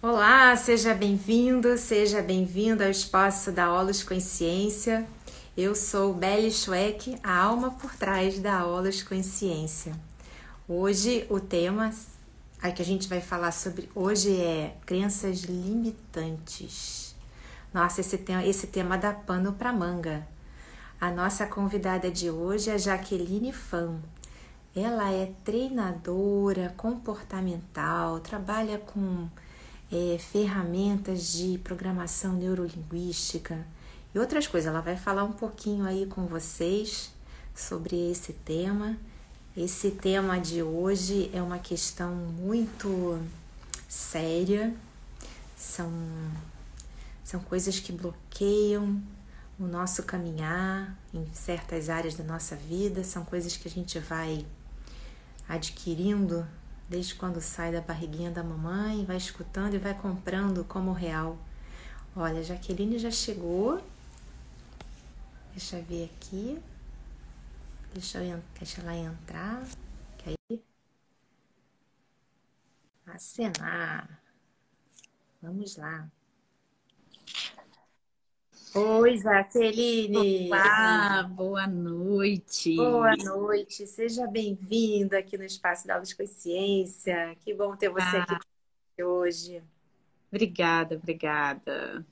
Olá, seja bem-vindo, seja bem-vinda ao espaço da Olos Consciência. Eu sou Belle Schweck, a alma por trás da Olos Consciência. Hoje o tema a que a gente vai falar sobre hoje é crenças limitantes. Nossa, esse tema, esse tema dá pano para manga. A nossa convidada de hoje é Jaqueline Fan. Ela é treinadora comportamental, trabalha com é, ferramentas de programação neurolinguística e outras coisas. Ela vai falar um pouquinho aí com vocês sobre esse tema. Esse tema de hoje é uma questão muito séria, são, são coisas que bloqueiam o nosso caminhar em certas áreas da nossa vida, são coisas que a gente vai adquirindo desde quando sai da barriguinha da mamãe, vai escutando e vai comprando como real. Olha, Jaqueline já chegou. Deixa eu ver aqui. Deixa, eu, deixa ela entrar. Que aí. Acenar. Vamos lá. Oi, Jaqueline. Olá, boa noite. Boa noite, seja bem-vinda aqui no Espaço da Aula de Consciência. Que bom ter você ah. aqui hoje. Obrigada, obrigada.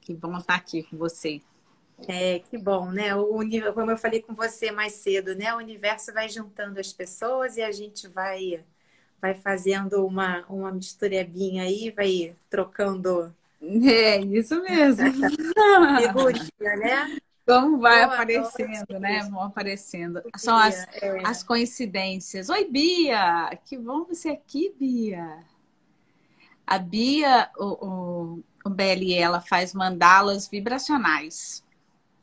Que bom estar aqui com você. É, que bom, né? O, como eu falei com você mais cedo, né? O universo vai juntando as pessoas e a gente vai vai fazendo uma, uma misturebinha aí, vai trocando é, isso mesmo. Figurinha, né? Como vai Boa aparecendo, né? Vão aparecendo. São as, é. as coincidências. Oi, Bia! Que bom você aqui, Bia. A Bia, o, o, o BLE, ela faz mandalas vibracionais.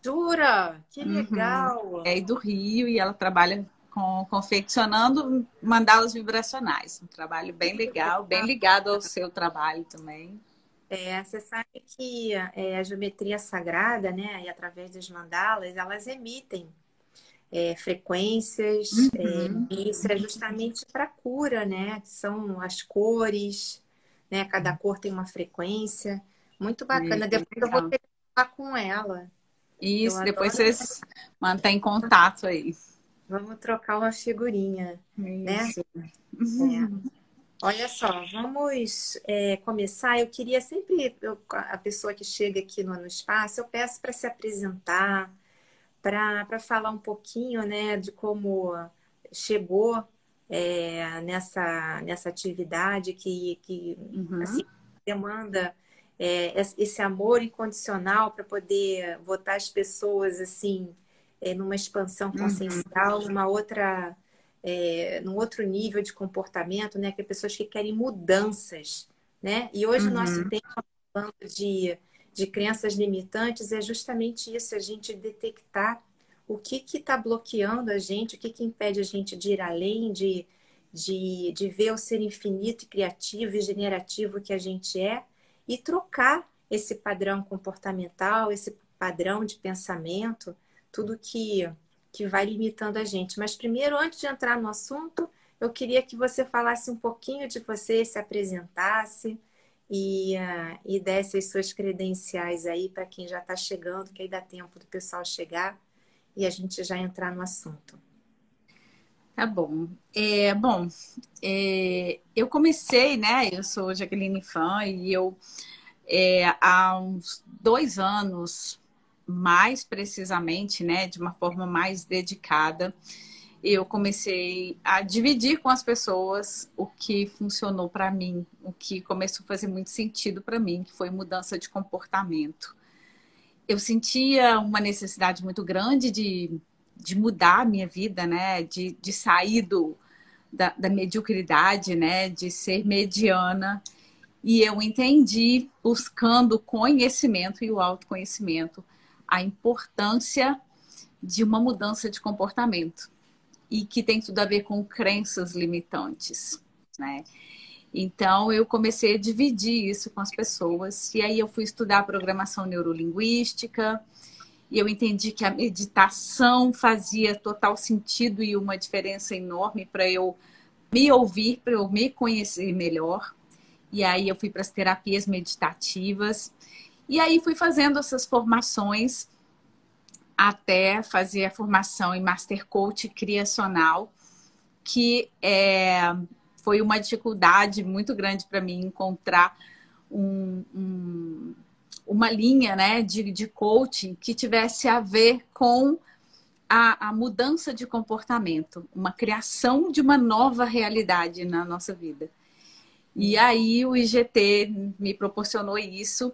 Jura? Que uhum. legal! Uhum. É do Rio e ela trabalha com confeccionando mandalas vibracionais. Um trabalho bem legal, bem ligado ao seu trabalho também. É, você sabe que é, a geometria sagrada, né, e através das mandalas, elas emitem é, frequências, é, uhum. e isso é justamente para cura, né? São as cores, né? Cada cor tem uma frequência. Muito bacana. Depois eu vou ter que falar com ela. Isso, depois vocês mantêm contato aí. Vamos trocar uma figurinha, né? isso. né? Olha só, vamos é, começar. Eu queria sempre, eu, a pessoa que chega aqui no, no espaço, eu peço para se apresentar, para falar um pouquinho né, de como chegou é, nessa, nessa atividade que, que uhum. assim, demanda é, esse amor incondicional para poder botar as pessoas assim é, numa expansão uhum. consciencial, uhum. numa outra é, num outro nível de comportamento, né? Que é pessoas que querem mudanças, né? E hoje uhum. o nosso tempo falando de, de crenças limitantes é justamente isso, a gente detectar o que está bloqueando a gente, o que, que impede a gente de ir além, de, de, de ver o ser infinito e criativo e generativo que a gente é e trocar esse padrão comportamental, esse padrão de pensamento, tudo que que vai limitando a gente. Mas primeiro, antes de entrar no assunto, eu queria que você falasse um pouquinho de você, se apresentasse e, uh, e desse as suas credenciais aí para quem já está chegando, que aí dá tempo do pessoal chegar e a gente já entrar no assunto. Tá bom. É, bom, é, eu comecei, né? Eu sou Jaqueline Fã e eu é, há uns dois anos mais precisamente, né, de uma forma mais dedicada, eu comecei a dividir com as pessoas o que funcionou para mim, o que começou a fazer muito sentido para mim, que foi mudança de comportamento. Eu sentia uma necessidade muito grande de, de mudar a minha vida, né, de, de sair do, da, da mediocridade, né, de ser mediana. E eu entendi, buscando conhecimento e o autoconhecimento, a importância de uma mudança de comportamento e que tem tudo a ver com crenças limitantes, né? Então eu comecei a dividir isso com as pessoas e aí eu fui estudar programação neurolinguística e eu entendi que a meditação fazia total sentido e uma diferença enorme para eu me ouvir, para eu me conhecer melhor. E aí eu fui para as terapias meditativas. E aí fui fazendo essas formações até fazer a formação em Master Coach Criacional, que é, foi uma dificuldade muito grande para mim encontrar um, um, uma linha né, de, de coaching que tivesse a ver com a, a, mudança de comportamento, uma criação de uma nova realidade na nossa vida. E aí o IGT me proporcionou isso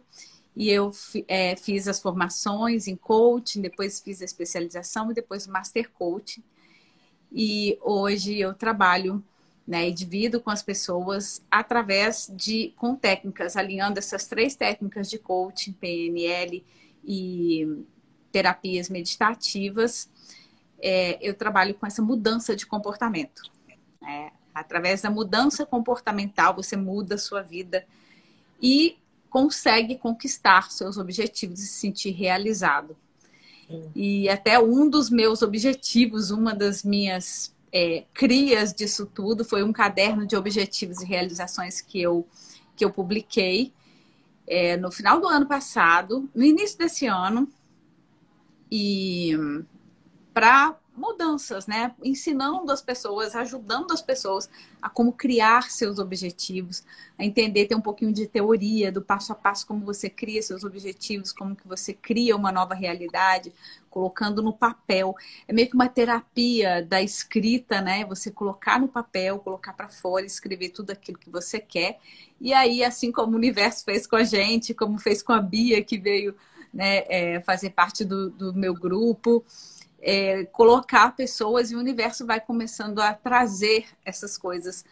e eu é, fiz as formações em coaching, depois fiz a especialização e depois o Master Coaching. E hoje eu trabalho né, e divido com as pessoas através de com técnicas, alinhando essas três técnicas de coaching, PNL e terapias meditativas, é, eu trabalho com essa mudança de comportamento. Né? Através da mudança comportamental, você muda a sua vida e consegue conquistar seus objetivos e se sentir realizado. E até um dos meus objetivos, uma das minhas é, crias disso tudo, foi um caderno de objetivos e realizações que eu, que eu publiquei é, no final do ano passado, no início desse ano, e para mudanças, né? Ensinando as pessoas, ajudando as pessoas a como criar seus objetivos, a entender, ter um pouquinho de teoria do passo a passo como você cria seus objetivos, como que você cria uma nova realidade, colocando no papel. É meio que uma terapia da escrita, né? Você colocar no papel, colocar para fora, escrever tudo aquilo que você quer. E aí, assim como o universo fez com a gente, como fez com a Bia, que veio né, é, fazer parte do, do meu grupo, é, colocar pessoas e o universo vai começando a trazer essas coisas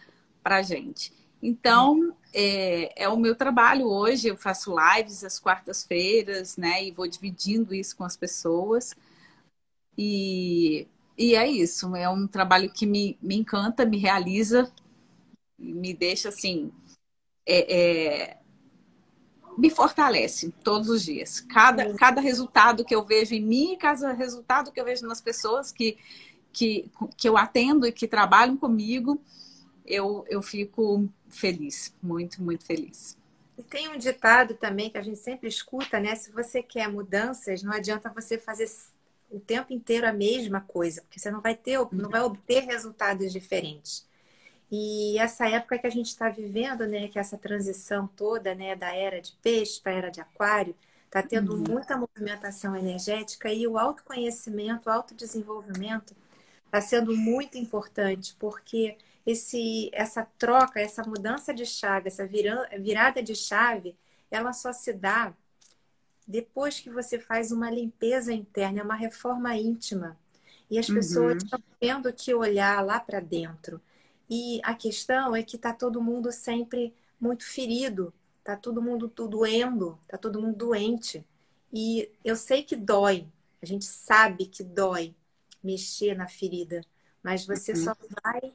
para a gente. Então, é, é, o meu trabalho hoje. Eu faço lives às quartas-feiras, né? E vou dividindo isso com as pessoas. E, e é isso. É um trabalho que me, me encanta, me realiza, me deixa assim. É, é, me fortalece todos os dias. Cada, cada resultado que eu vejo em mim, cada resultado que eu vejo nas pessoas que, que, que eu atendo e que trabalham comigo, eu, eu fico feliz, muito, muito feliz. E tem um ditado também que a gente sempre escuta, né? Se você quer mudanças, não adianta você fazer o tempo inteiro a mesma coisa, porque você não vai ter, não vai obter resultados diferentes. E essa época que a gente está vivendo, né, que essa transição toda, né, da era de peixe para a era de aquário, está tendo uhum. muita movimentação energética e o autoconhecimento, o autodesenvolvimento está sendo muito importante, porque esse, essa troca, essa mudança de chave, essa virada de chave, ela só se dá depois que você faz uma limpeza interna, é uma reforma íntima. E as pessoas uhum. estão tendo que olhar lá para dentro. E a questão é que está todo mundo sempre muito ferido, está todo mundo doendo, está todo mundo doente. E eu sei que dói, a gente sabe que dói mexer na ferida, mas você uhum. só vai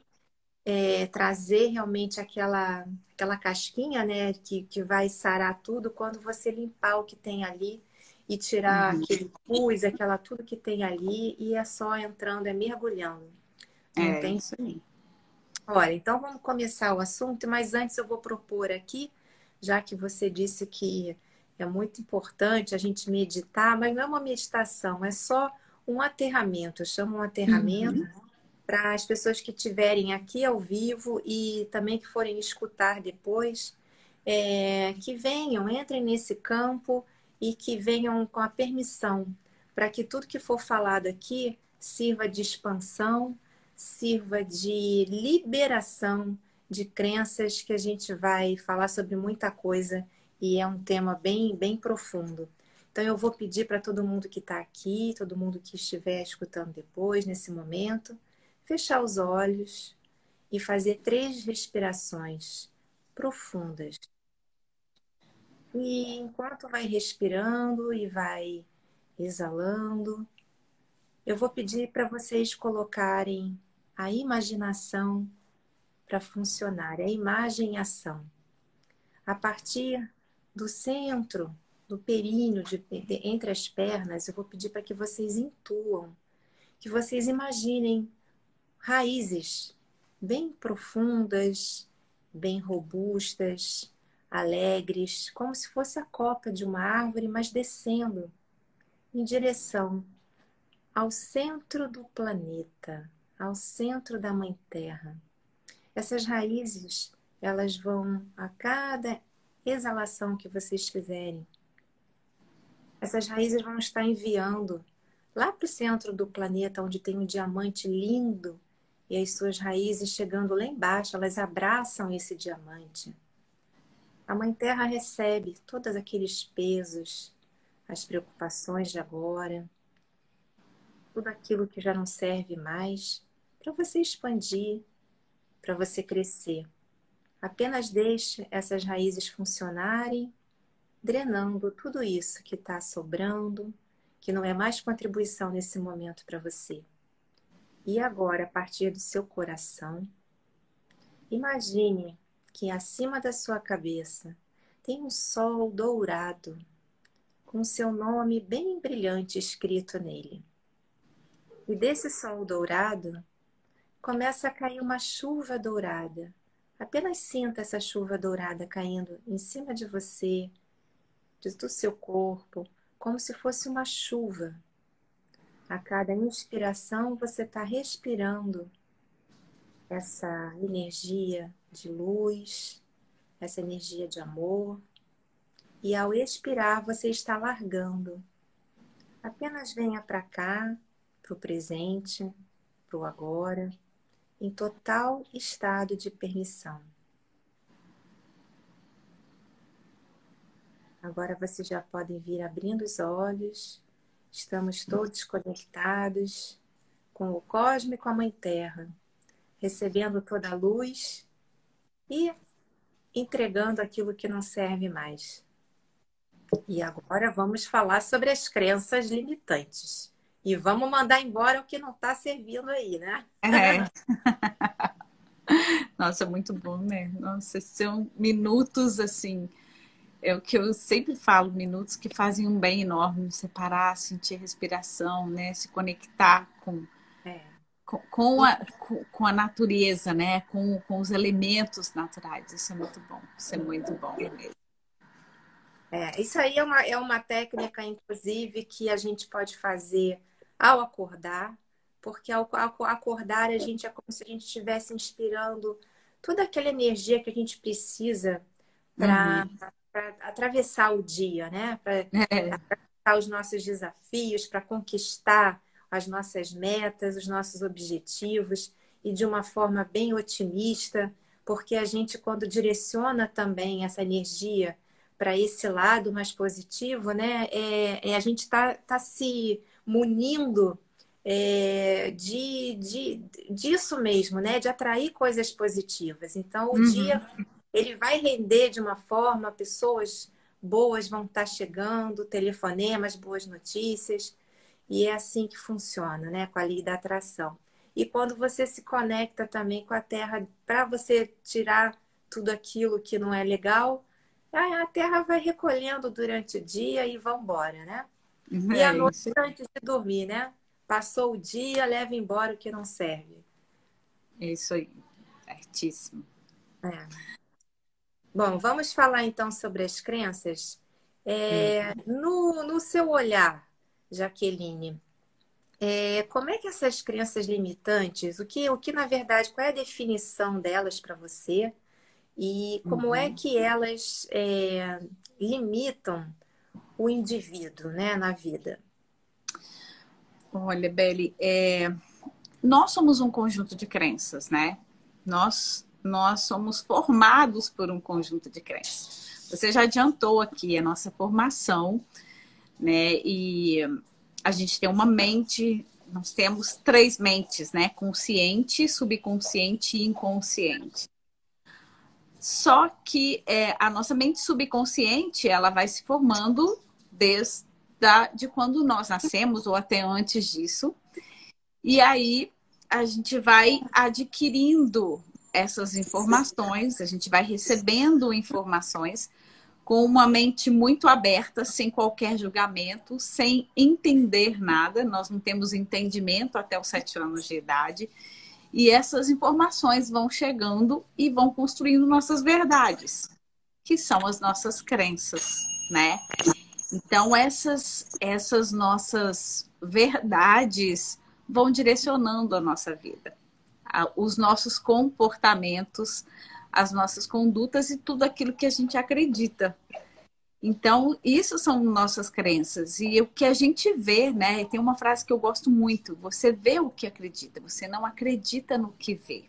é, trazer realmente aquela, aquela casquinha, né, que, que vai sarar tudo quando você limpar o que tem ali e tirar uhum. aquele pus, aquela tudo que tem ali e é só entrando, é mergulhando. É, tem isso aí. Olha, então vamos começar o assunto, mas antes eu vou propor aqui, já que você disse que é muito importante a gente meditar, mas não é uma meditação, é só um aterramento. Eu chamo um aterramento uhum. para as pessoas que estiverem aqui ao vivo e também que forem escutar depois, é, que venham, entrem nesse campo e que venham com a permissão para que tudo que for falado aqui sirva de expansão, sirva de liberação de crenças que a gente vai falar sobre muita coisa e é um tema bem, bem profundo. Então eu vou pedir para todo mundo que está aqui, todo mundo que estiver escutando depois, nesse momento, fechar os olhos e fazer três respirações profundas. E enquanto vai respirando e vai exalando, eu vou pedir para vocês colocarem a imaginação para funcionar, é imagem e ação. A partir do centro, do períneo, de, de, entre as pernas, eu vou pedir para que vocês intuam, que vocês imaginem raízes bem profundas, bem robustas, alegres, como se fosse a copa de uma árvore, mas descendo em direção ao centro do planeta, ao centro da Mãe Terra. Essas raízes, elas vão a cada exalação que vocês fizerem. Essas raízes vão estar enviando lá para o centro do planeta, onde tem um diamante lindo, e as suas raízes chegando lá embaixo, elas abraçam esse diamante. A Mãe Terra recebe todos aqueles pesos, as preocupações de agora, tudo aquilo que já não serve mais, para você expandir, para você crescer. Apenas deixe essas raízes funcionarem, drenando tudo isso que está sobrando, que não é mais contribuição nesse momento para você. E agora, a partir do seu coração, imagine que acima da sua cabeça tem um sol dourado com seu nome bem brilhante escrito nele. E desse sol dourado começa a cair uma chuva dourada. Apenas sinta essa chuva dourada caindo em cima de você, do seu corpo, como se fosse uma chuva. A cada inspiração você está respirando essa energia de luz, essa energia de amor. E ao expirar, você está largando. Apenas venha para cá, para o presente, para o agora, em total estado de permissão. Agora vocês já podem vir abrindo os olhos. Estamos todos conectados com o cosmo e com a Mãe Terra recebendo toda a luz e entregando aquilo que não serve mais. E agora vamos falar sobre as crenças limitantes. E vamos mandar embora o que não está servindo aí, né? É. Nossa, muito bom, né? Nossa, são minutos assim. É o que eu sempre falo, minutos que fazem um bem enorme, separar, sentir a respiração, né? Se conectar com, é com, a, com a natureza, né? Com, com os elementos naturais. Isso é muito bom. Isso é muito bom mesmo. É, isso aí é uma, é uma técnica, inclusive, que a gente pode fazer ao acordar, porque ao, ao acordar a gente é como se a gente estivesse inspirando toda aquela energia que a gente precisa para uhum. atravessar o dia, né? Para é. atravessar os nossos desafios, para conquistar as nossas metas, os nossos objetivos e de uma forma bem otimista, porque a gente, quando direciona também essa energia para esse lado mais positivo, né, é, é a gente está tá se munindo é, de, de, disso mesmo, né, de atrair coisas positivas. Então, o uhum. dia ele vai render de uma forma, pessoas boas vão estar tá chegando, telefonemas, boas notícias. E é assim que funciona, né? Com a lei da atração. E quando você se conecta também com a Terra, para você tirar tudo aquilo que não é legal, a Terra vai recolhendo durante o dia e vão embora, né? É e a noite antes de dormir, né? Passou o dia, leva embora o que não serve. É isso aí, certíssimo. É. Bom, vamos falar então sobre as crenças. É, hum. no, no seu olhar, Jaqueline, é, como é que essas crenças limitantes, o que, o que na verdade, qual é a definição delas para você e como é uhum. é que elas é, limitam o indivíduo né, na vida? Olha, Beli, é, nós somos um conjunto de crenças, né? Nós, nós somos formados por um conjunto de crenças. Você já adiantou aqui a nossa formação né? E a gente tem uma mente, nós temos três mentes, né? Consciente, subconsciente e inconsciente. Só que é, a nossa mente subconsciente, ela vai se formando desde a, de quando nós nascemos ou até antes disso. E aí a gente vai adquirindo essas informações, a gente vai recebendo informações com uma mente muito aberta, sem qualquer julgamento, sem entender nada. Nós não temos entendimento até os sete anos de idade. E essas informações vão chegando e vão construindo nossas verdades. que são as nossas crenças, né? Então essas essas nossas verdades vão direcionando a nossa vida, os nossos comportamentos, as nossas condutas e tudo aquilo que a gente acredita. Então, isso são nossas crenças. E o que a gente vê, né? Tem uma frase que eu gosto muito: você vê o que acredita, você não acredita no que vê.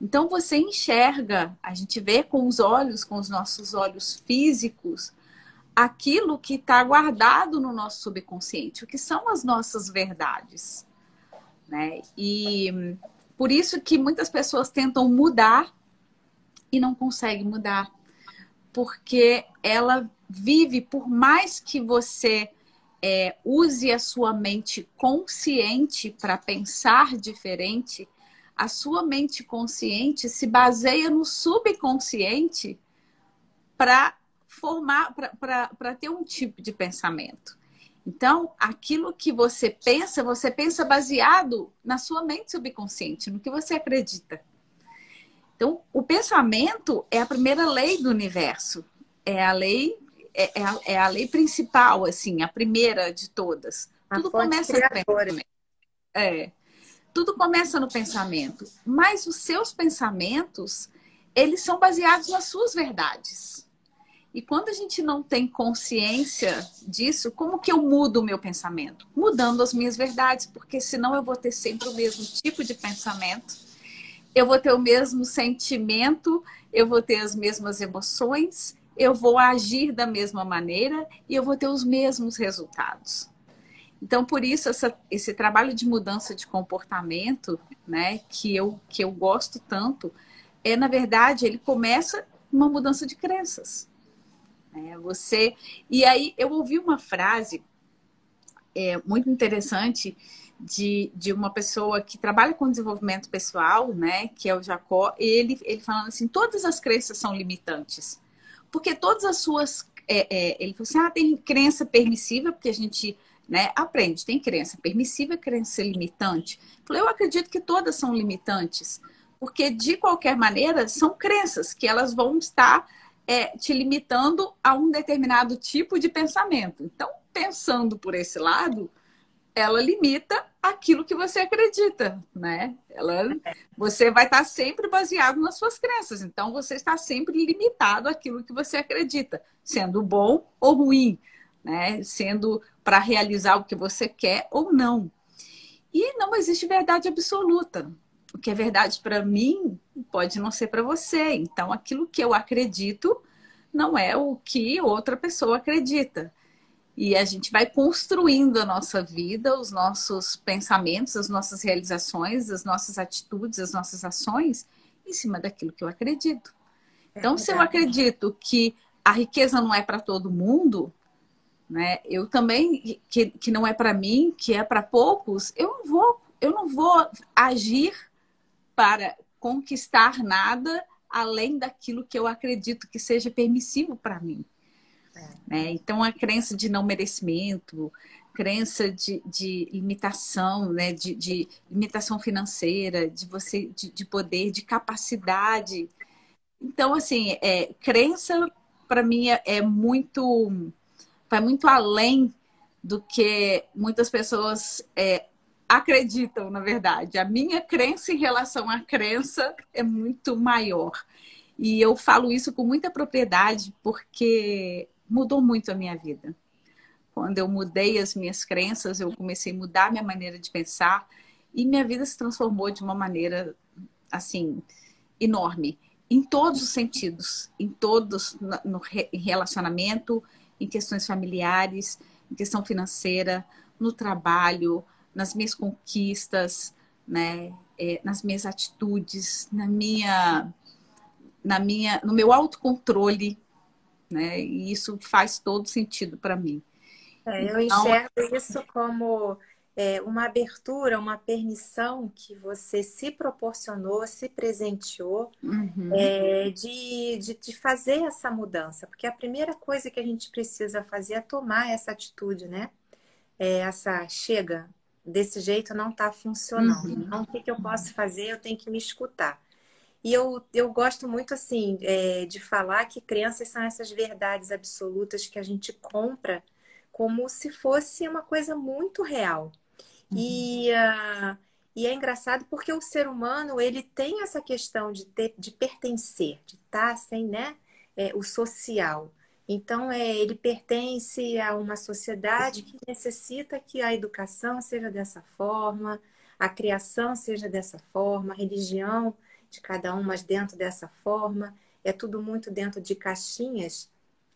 Então, você enxerga, a gente vê com os olhos, com os nossos olhos físicos, aquilo que está guardado no nosso subconsciente, o que são as nossas verdades. Né? E por isso que muitas pessoas tentam mudar e não conseguem mudar porque ela vive, por mais que você é, use a sua mente consciente para pensar diferente, a sua mente consciente se baseia no subconsciente para formar, para ter um tipo de pensamento. Então, aquilo que você pensa, você pensa baseado na sua mente subconsciente, no que você acredita. Então, o pensamento é a primeira lei do universo. É a lei, é, é, a, é a, lei principal, assim, a primeira de todas. A Tudo começa no pensamento. É. Tudo começa no pensamento. Mas os seus pensamentos, eles são baseados nas suas verdades. E quando a gente não tem consciência disso, como que eu mudo o meu pensamento? Mudando as minhas verdades, porque senão eu vou ter sempre o mesmo tipo de pensamento eu vou ter o mesmo sentimento, eu vou ter as mesmas emoções, eu vou agir da mesma maneira e eu vou ter os mesmos resultados. Então, por isso, essa, esse trabalho de mudança de comportamento, né, que eu, que eu gosto tanto, é, na verdade, ele começa uma mudança de crenças. É, você E aí, eu ouvi uma frase é, muito interessante de, de uma pessoa que trabalha com desenvolvimento pessoal, né, que é o Jacó, ele, ele falando assim, todas as crenças são limitantes. Porque todas as suas... É, é, ele falou assim, ah, tem crença permissiva, porque a gente né, aprende, tem crença permissiva crença limitante. Eu acredito que todas são limitantes, porque de qualquer maneira são crenças que elas vão estar é, te limitando a um determinado tipo de pensamento. Então, pensando por esse lado, ela limita aquilo que você acredita, né? Ela, você vai estar sempre baseado nas suas crenças, então você está sempre limitado àquilo que você acredita, sendo bom ou ruim, né? Sendo para realizar o que você quer ou não. E não existe verdade absoluta. O que é verdade para mim pode não ser para você. Então, aquilo que eu acredito não é o que outra pessoa acredita. E a gente vai construindo a nossa vida, os nossos pensamentos, as nossas realizações, as nossas atitudes, as nossas ações em cima daquilo que eu acredito. É então, se eu acredito que a riqueza não é para todo mundo, né? Eu também que, que não é para mim, que é para poucos, eu não vou, eu não vou agir para conquistar nada além daquilo que eu acredito que seja permissivo para mim. Né? Então, a crença de não merecimento, crença de, de limitação, né? de, de limitação financeira, de você de, de, poder, de capacidade. Então, assim, é, crença para mim é, é muito vai muito além do que muitas pessoas é, acreditam, na verdade. A minha crença em relação à crença é muito maior. E eu falo isso com muita propriedade, porque mudou muito a minha vida. Quando eu mudei as minhas crenças, eu comecei a mudar minha maneira de pensar e minha vida se transformou de uma maneira assim enorme em todos os sentidos, em todos no relacionamento, em questões familiares, em questão financeira, no trabalho, nas minhas conquistas, né, é, nas minhas atitudes, na minha, na minha, no meu autocontrole, né? E isso faz todo sentido para mim. É, eu então... enxergo isso como é, uma abertura, uma permissão que você se proporcionou, se presenteou uhum. é, de, de, de, fazer essa mudança. Porque a primeira coisa que a gente precisa fazer é tomar essa atitude, né? É, essa chega, desse jeito não está funcionando. Uhum. Então, o que, que eu posso fazer? Eu tenho que me escutar. E eu, eu gosto muito, assim, é, de falar que crenças são essas verdades absolutas que a gente compra como se fosse uma coisa muito real. Uhum. E, uh, e é engraçado porque o ser humano, ele tem essa questão de, ter, de pertencer, de estar sem, né, é, o social. Então, é, ele pertence a uma sociedade que necessita que a educação seja dessa forma, a criação seja dessa forma, a religião de cada um, mas dentro dessa forma. É tudo muito dentro de caixinhas.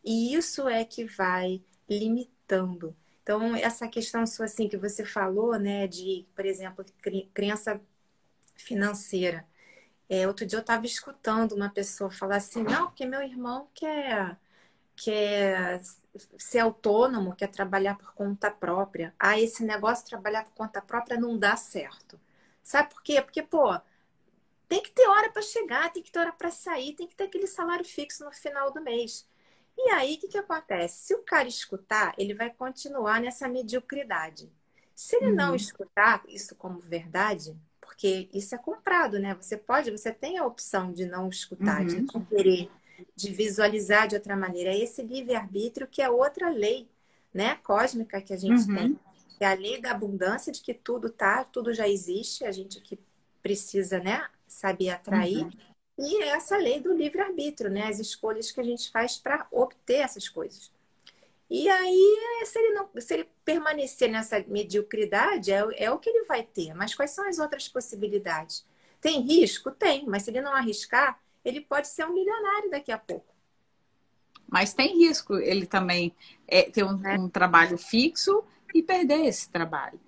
E isso é que vai limitando. Então, essa questão sua, assim, que você falou, né, de, por exemplo, crença financeira. É, outro dia eu estava escutando uma pessoa falar assim, não, porque meu irmão quer quer ser autônomo, quer trabalhar por conta própria. Ah, esse negócio de trabalhar por conta própria não dá certo. Sabe por quê? Porque, pô, tem que ter hora para chegar, tem que ter hora para sair, tem que ter aquele salário fixo no final do mês. E aí, o que, que acontece? Se o cara escutar, ele vai continuar nessa mediocridade. Se ele uhum. não escutar isso como verdade, porque isso é comprado, né? Você pode, você tem a opção de não escutar, uhum. de não querer de visualizar de outra maneira. É esse livre-arbítrio que é outra lei né, cósmica que a gente uhum. tem. É a lei da abundância, de que tudo tá, tudo já existe, a gente que precisa né, saber atrair. Uhum. E é essa lei do livre-arbítrio, né? As escolhas que a gente faz para obter essas coisas. E aí, se ele, não, se ele permanecer nessa mediocridade, é, é o que ele vai ter. Mas quais são as outras possibilidades? Tem risco? Tem, mas se ele não arriscar, ele pode ser um milionário daqui a pouco. Mas tem risco ele também é, ter um, é. um trabalho fixo e perder esse trabalho.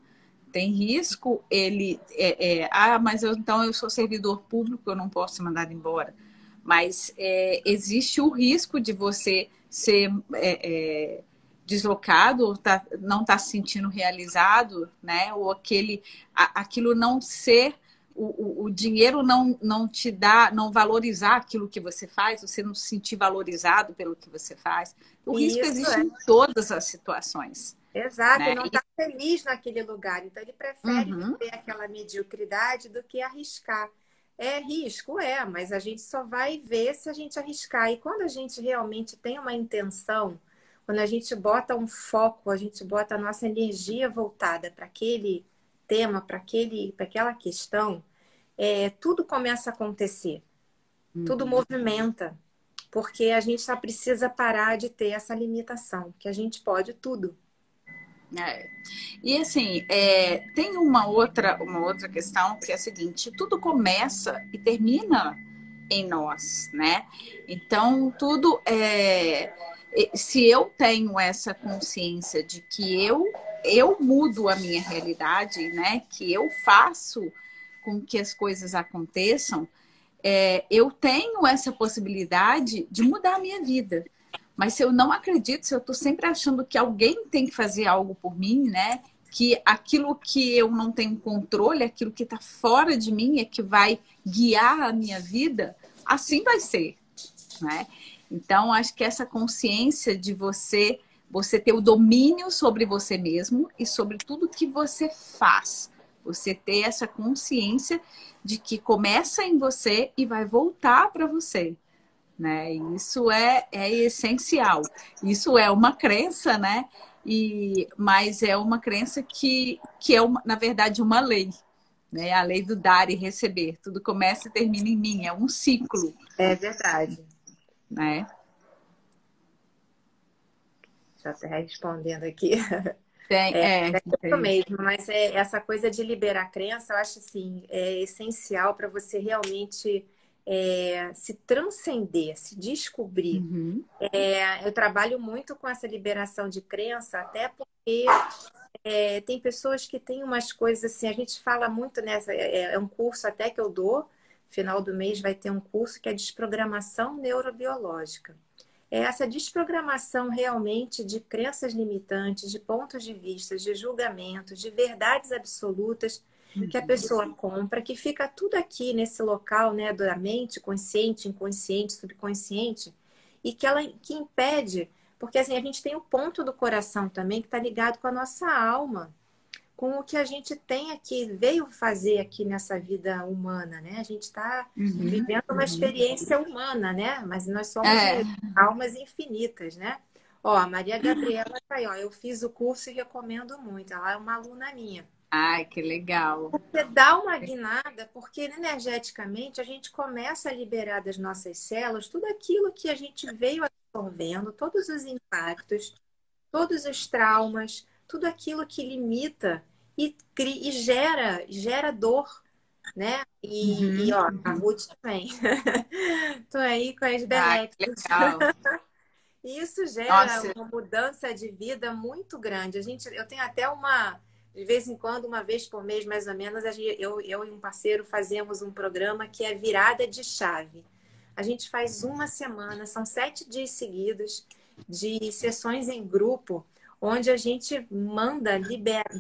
Tem risco ele é, é, ah, mas eu, então eu sou servidor público, eu não posso ser mandado embora. Mas é, existe o risco de você ser é, é, deslocado, ou tá, não estar tá se sentindo realizado, né? Ou aquele, a, aquilo não ser o, o, o, dinheiro não, não te dá, não valorizar aquilo que você faz, você não se sentir valorizado pelo que você faz. O Isso risco existe é. em todas as situações. Exato, né? não está e... feliz naquele lugar. Então ele prefere uhum. ter aquela mediocridade do que arriscar. É risco, é, mas a gente só vai ver se a gente arriscar. E quando a gente realmente tem uma intenção, quando a gente bota um foco, a gente bota a nossa energia voltada para aquele tema, para aquela questão, é, tudo começa a acontecer. Uhum. Tudo movimenta. Porque a gente só precisa parar de ter essa limitação, que a gente pode tudo. É. E assim, é, tem uma outra, uma outra questão que é a seguinte: tudo começa e termina em nós, né? Então, tudo é. Se eu tenho essa consciência de que eu eu mudo a minha realidade, né? Que eu faço com que as coisas aconteçam, é, eu tenho essa possibilidade de mudar a minha vida. Mas se eu não acredito, se eu estou sempre achando que alguém tem que fazer algo por mim, né? Que aquilo que eu não tenho controle, aquilo que está fora de mim é que vai guiar a minha vida, assim vai ser, né? Então, acho que essa consciência de você você ter o domínio sobre você mesmo e sobre tudo que você faz. Você ter essa consciência de que começa em você e vai voltar para você. Né? Isso é, é essencial. Isso é uma crença, né? E, mas é uma crença que, que é, uma, na verdade, uma lei. Né? A lei do dar e receber. Tudo começa e termina em mim. É um ciclo. É verdade. Né? Já até respondendo aqui. Tem, é, é, é isso mesmo, mas é, essa coisa de liberar a crença, eu acho assim, é essencial para você realmente é, se transcender, se descobrir. Uhum. É, eu trabalho muito com essa liberação de crença, até porque é, tem pessoas que têm umas coisas assim, a gente fala muito nessa, é, é um curso até que eu dou, final do mês vai ter um curso que é desprogramação neurobiológica é essa desprogramação realmente de crenças limitantes, de pontos de vista, de julgamentos, de verdades absolutas que a uhum. pessoa compra, que fica tudo aqui nesse local, né, da mente, consciente, inconsciente, subconsciente, e que ela que impede, porque assim a gente tem o ponto do coração também que está ligado com a nossa alma, com o que a gente tem aqui, veio fazer aqui nessa vida humana, né? A gente está uhum, vivendo uma uhum. experiência humana, né? Mas nós somos é. almas infinitas, né? Ó, a Maria Gabriela tá aí, ó. Eu fiz o curso e recomendo muito. Ela é uma aluna minha. Ai, que legal. Você dá uma guinada, porque energeticamente a gente começa a liberar das nossas células tudo aquilo que a gente veio absorvendo, todos os impactos, todos os traumas, tudo aquilo que limita e, e gera, gera dor, né? E, uhum. e ó, a Ruth também. Tô aí com as beléticas. Isso gera Nossa. uma mudança de vida muito grande. A gente, eu tenho até uma, de vez em quando, uma vez por mês, mais ou menos, eu, eu e um parceiro fazemos um programa que é virada de chave. A gente faz uma semana, são sete dias seguidos de sessões em grupo onde a gente manda, libera,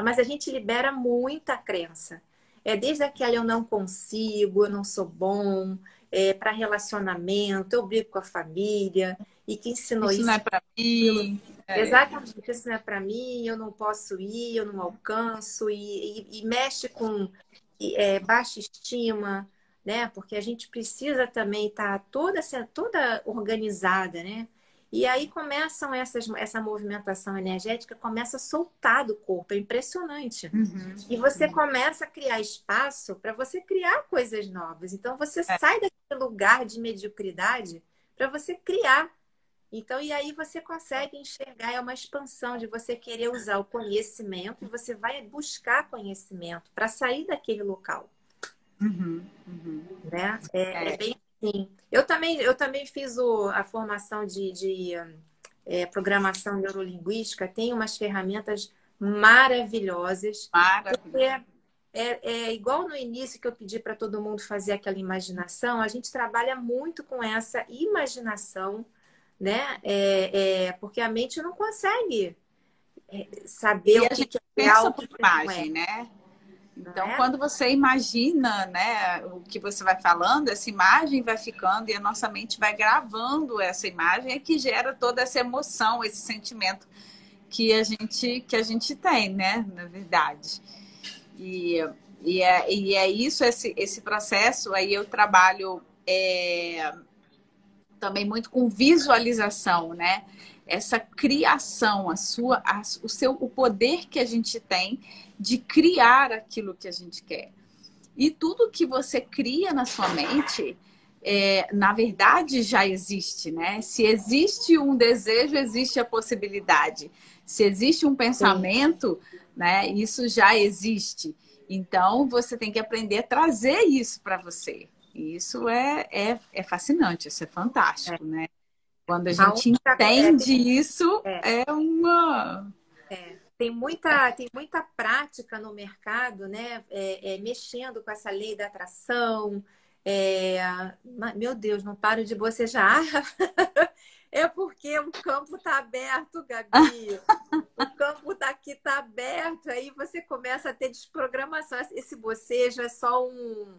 mas a gente libera muita crença. É desde aquela eu não consigo, eu não sou bom, é, para relacionamento, eu brigo com a família, e que ensinou isso. Isso não é para mim. É. Exatamente, isso não é para mim, eu não posso ir, eu não alcanço, e, e, e mexe com é, baixa estima, né? Porque a gente precisa também estar tá toda, toda organizada, né? E aí começam essas, essa movimentação energética começa a soltar do corpo, é impressionante. Uhum. E você começa a criar espaço para você criar coisas novas. Então você é. sai daquele lugar de mediocridade para você criar. Então, e aí você consegue enxergar, é uma expansão de você querer usar o conhecimento e você vai buscar conhecimento para sair daquele local. Uhum, uhum. Né? É, é. é bem Sim. Eu também, eu também fiz o, a formação de, de é, programação neurolinguística. Tem umas ferramentas maravilhosas. Maravilhoso. É, é, igual no início que eu pedi para todo mundo fazer aquela imaginação, a gente trabalha muito com essa imaginação, né? É, é porque a mente não consegue é, saber e o que, que é real, por imagem, é. né? Então, é? quando você imagina, né, o que você vai falando, essa imagem vai ficando e a nossa mente vai gravando essa imagem, é que gera toda essa emoção, esse sentimento que a gente que a gente tem, né, na verdade. E, e, é, e é isso, esse, esse processo. Aí eu trabalho é, também muito com visualização, né? Essa criação, a sua, a, o seu, o poder que a gente tem de criar aquilo que a gente quer. E tudo que você cria na sua mente, é, na verdade, já existe, né? Se existe um desejo, existe a possibilidade. Se existe um pensamento, Sim. né? Isso já existe. Então, você tem que aprender a trazer isso para você. isso é, é, é, fascinante, isso é fantástico, é. né? Quando a gente a entende isso, é, é uma tem muita, tem muita prática no mercado, né? É, é, mexendo com essa lei da atração. É... Meu Deus, não paro de bocejar. é porque o campo está aberto, Gabi. o campo tá aqui está aberto, aí você começa a ter desprogramação. Esse bocejo é só um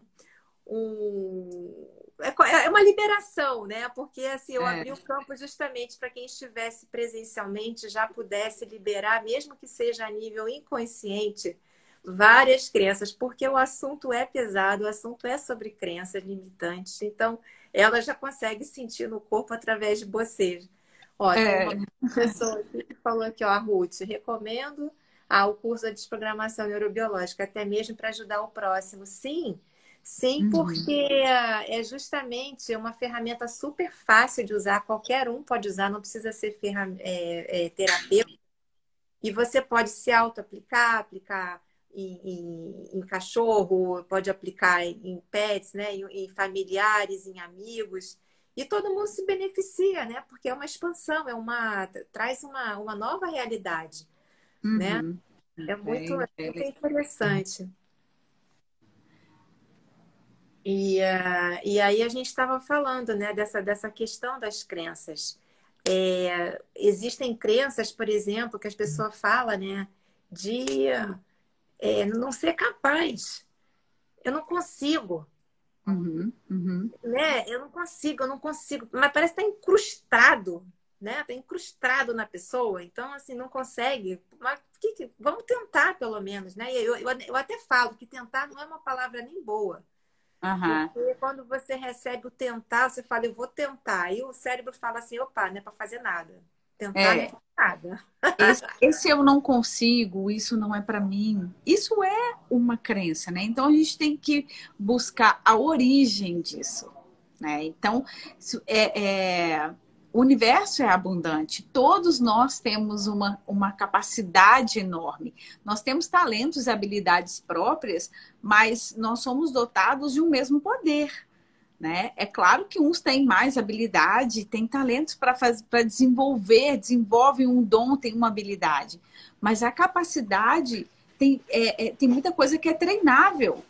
um é, é uma liberação, né? Porque assim, eu é. abri o campo justamente para quem estivesse presencialmente já pudesse liberar, mesmo que seja a nível inconsciente, várias crenças, porque o assunto é pesado, o assunto é sobre crenças limitantes. Então, ela já consegue sentir no corpo através de bocejo. Ó, é. tem uma pessoa que falou aqui, ó, a Ruth, recomendo ah, o curso de desprogramação neurobiológica, até mesmo para ajudar o próximo. Sim, Sim, uhum. porque é justamente uma ferramenta super fácil de usar, qualquer um pode usar, não precisa ser ferram... é, é, terapeuta. E você pode se auto-aplicar, aplicar em, em, em, cachorro, pode aplicar em, pets, né? Em, familiares, em amigos. E todo mundo se beneficia, né? Porque é uma expansão, é uma traz uma, uma nova realidade, né? uhum. né? É muito, é muito interessante. E, uh, e aí a gente estava falando né, dessa, dessa questão das crenças. É, existem crenças, por exemplo, que as pessoas falam né, de é, não ser capaz. Eu não consigo. Uhum, uhum. Né? Eu não consigo, eu não consigo. Mas parece que está incrustado né? Tá incrustado na pessoa, então assim não consegue. Mas que, que, vamos tentar pelo menos, né? Eu, eu, eu, até falo que tentar não é uma palavra nem boa. Uhum. Porque quando você recebe o tentar, você fala, eu vou tentar. E o cérebro fala assim, opa, não é para fazer nada. Tentar é. não é nada. Esse, esse, eu não consigo, isso não é para mim. Isso é uma crença, né? Então a gente tem que buscar a origem disso. Né? Então, é, é, o universo é abundante, todos nós temos uma, uma capacidade enorme. Nós temos talentos e habilidades próprias, mas nós somos dotados de um mesmo poder. Né? É claro que uns têm mais habilidade, têm talentos para desenvolver, desenvolvem um dom, tem uma habilidade. Mas a capacidade tem, é, é, tem muita coisa que é treinável.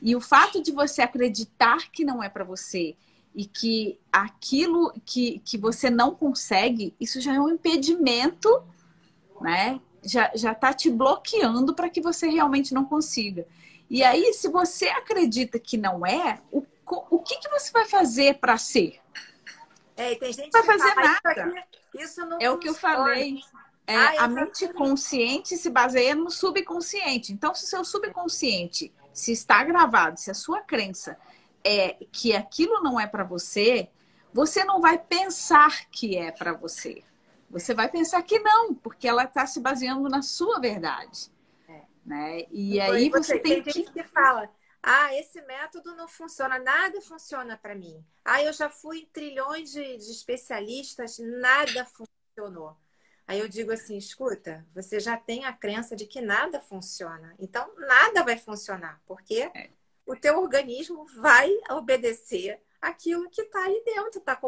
E o fato de você acreditar que não é para você, e que aquilo que, que você não consegue, isso já é um impedimento, né? Já, já tá te bloqueando para que você realmente não consiga. E aí, se você acredita que não é, o, o que, que você vai fazer para ser? É, tem gente não vai fazer nada. Isso, aqui, isso não é o que eu falei. É, ah, a mente consciente se baseia no subconsciente. Então, se o seu subconsciente se está gravado, se a sua crença é que aquilo não é para você, você não vai pensar que é para você. Você vai pensar que não, porque ela está se baseando na sua verdade. É. Né? E então, aí você, você tem, tem que... que fala, ah, esse método não funciona, nada funciona para mim. Ah, eu já fui em trilhões de, de especialistas, nada funcionou. Aí eu digo assim, escuta, você já tem a crença de que nada funciona. Então, nada vai funcionar, porque é o teu organismo vai obedecer aquilo que está ali dentro, tá?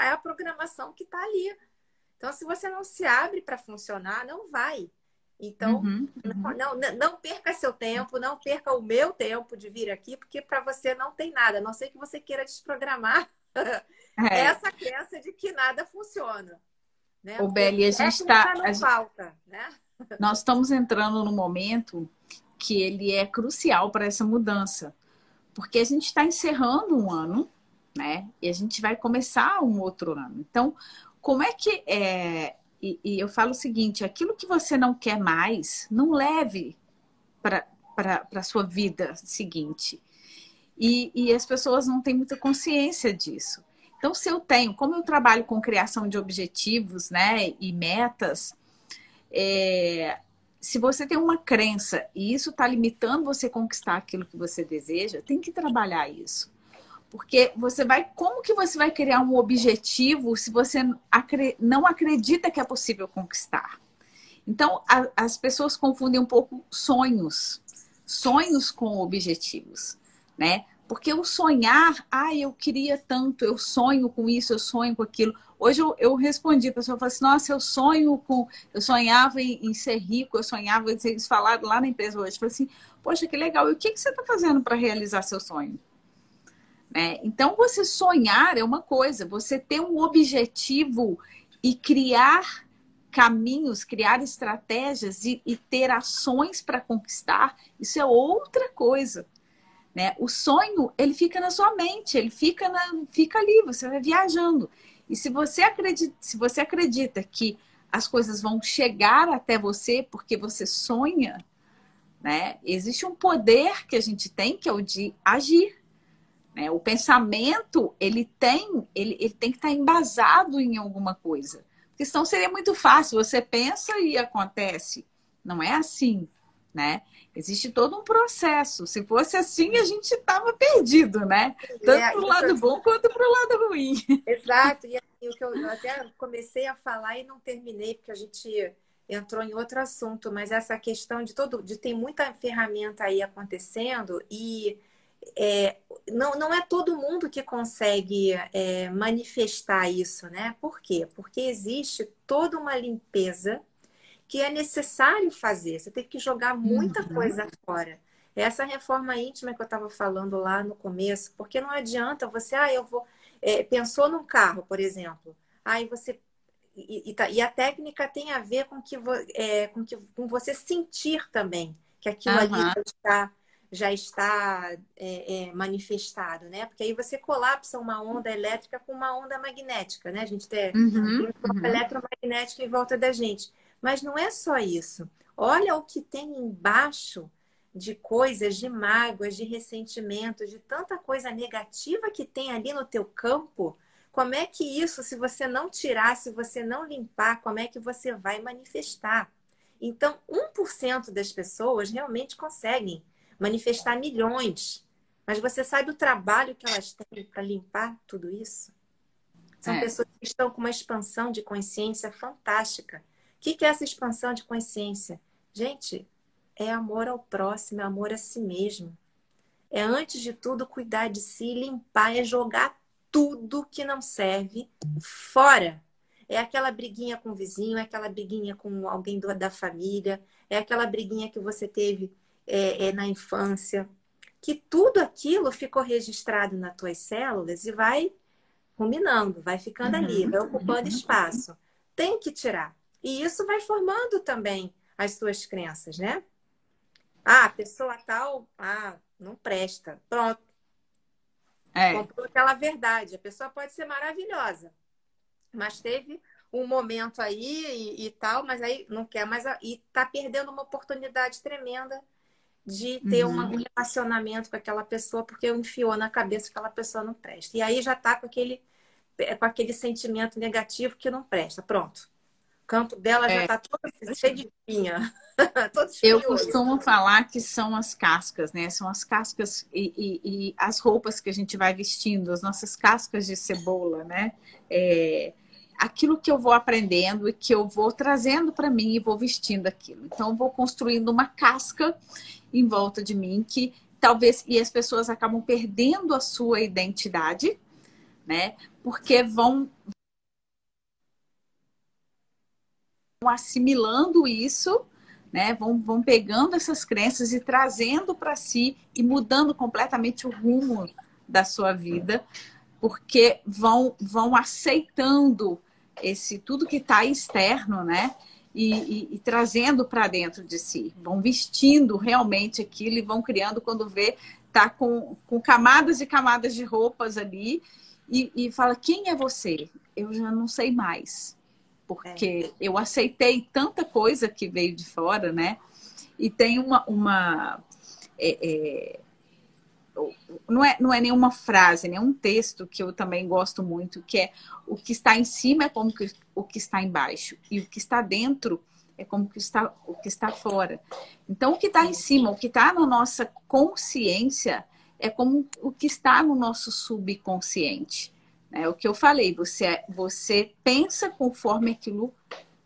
é a programação que está ali. Então, se você não se abre para funcionar, não vai. Então, uhum, uhum. Não, não, não, perca seu tempo, não perca o meu tempo de vir aqui, porque para você não tem nada, a não sei que você queira desprogramar é. essa crença de que nada funciona. Né? O Beli, a gente está. falta, né? Nós estamos entrando no momento que ele é crucial para essa mudança porque a gente está encerrando um ano, né? E a gente vai começar um outro ano. Então, como é que é? E, e eu falo o seguinte: aquilo que você não quer mais, não leve para a sua vida seguinte. E, e as pessoas não têm muita consciência disso. Então, se eu tenho, como eu trabalho com criação de objetivos, né, e metas, é, se você tem uma crença e isso está limitando você conquistar aquilo que você deseja, tem que trabalhar isso. Porque você vai, como que você vai criar um objetivo se você não acredita que é possível conquistar? Então, a, as pessoas confundem um pouco sonhos, sonhos com objetivos, né? Porque o sonhar, ah, eu queria tanto, eu sonho com isso, eu sonho com aquilo. Hoje eu, eu respondi, a pessoa falou assim, nossa, eu sonho com. Eu sonhava em, em ser rico, eu sonhava, eles falaram lá na empresa hoje. Eu falei assim, poxa, que legal, e o que, que você está fazendo para realizar seu sonho? Né? Então, você sonhar é uma coisa, você ter um objetivo e criar caminhos, criar estratégias e, e ter ações para conquistar, isso é outra coisa. Né? O sonho, ele fica na sua mente, ele fica, na, fica ali, você vai viajando. E se você acredita, se você acredita que as coisas vão chegar até você porque você sonha, né? Existe um poder que a gente tem que é o de agir. Né? O pensamento ele tem, ele, ele tem que estar embasado em alguma coisa. Porque senão seria muito fácil. Você pensa e acontece. Não é assim, né? Existe todo um processo. Se fosse assim, a gente estava perdido, né? Tanto é, para o lado bom quanto para o lado ruim. Exato. E assim, o que eu até comecei a falar e não terminei, porque a gente entrou em outro assunto, mas essa questão de todo, de tem muita ferramenta aí acontecendo e é, não, não é todo mundo que consegue é, manifestar isso, né? Por quê? Porque existe toda uma limpeza que é necessário fazer. Você tem que jogar muita uhum. coisa fora. Essa reforma íntima que eu estava falando lá no começo, porque não adianta você, ah, eu vou. É, pensou num carro, por exemplo. Aí você. E, e, tá, e, a técnica tem a ver com que, é, com que com você sentir também que aquilo uhum. ali está já está é, é, manifestado, né? Porque aí você colapsa uma onda elétrica com uma onda magnética, né? A gente tem uhum, uma uhum. eletromagnética em volta da gente. Mas não é só isso. Olha o que tem embaixo de coisas, de mágoas, de ressentimento, de tanta coisa negativa que tem ali no teu campo. Como é que isso, se você não tirar, se você não limpar, como é que você vai manifestar? Então, 1% das pessoas realmente conseguem manifestar milhões. Mas você sabe o trabalho que elas têm para limpar tudo isso? São é. pessoas que estão com uma expansão de consciência fantástica. O que é essa expansão de consciência? Gente, é amor ao próximo, é amor a si mesmo. É, antes de tudo, cuidar de si, limpar, é jogar tudo que não serve fora. É aquela briguinha com o vizinho, é aquela briguinha com alguém do, da família, é aquela briguinha que você teve é, é, na infância, que tudo aquilo ficou registrado nas tuas células e vai ruminando, vai ficando uhum. ali, vai ocupando uhum. espaço. Tem que tirar. E isso vai formando também as tuas crenças, né? Ah, a pessoa tal, ah, não presta. Pronto. É. Comprou aquela verdade. A pessoa pode ser maravilhosa, mas teve um momento aí e, e tal, mas aí não quer mais. E tá perdendo uma oportunidade tremenda de ter uhum. um relacionamento com aquela pessoa porque enfiou na cabeça que aquela pessoa não presta. E aí já está com aquele, com aquele sentimento negativo que não presta. Pronto. O campo dela é. já está todo cheio de espinha. Eu costumo falar que são as cascas, né? São as cascas e, e, e, as roupas que a gente vai vestindo, as nossas cascas de cebola, né? É, aquilo que eu vou aprendendo e que eu vou trazendo para mim e vou vestindo aquilo. Então, eu vou construindo uma casca em volta de mim que talvez e as pessoas acabam perdendo a sua identidade, né? Porque vão assimilando isso, né? Vão, vão pegando essas crenças e trazendo para si e mudando completamente o rumo da sua vida, porque vão vão aceitando esse tudo que está externo, né? E, e, e trazendo para dentro de si. Vão vestindo realmente aquilo e vão criando quando vê, tá com, com camadas e camadas de roupas ali e, e fala, quem é você? Eu já não sei mais. Porque é. eu aceitei tanta coisa que veio de fora, né? E tem uma, uma é, é, não é, não é nenhuma frase, nenhum texto que eu também gosto muito, que é o que está em cima é como que, o que está embaixo e o que está dentro é como que está, o que está fora. Então, o que está em cima, o que está na nossa consciência é como o que está no nosso subconsciente. É o que eu falei, você, você pensa conforme aquilo,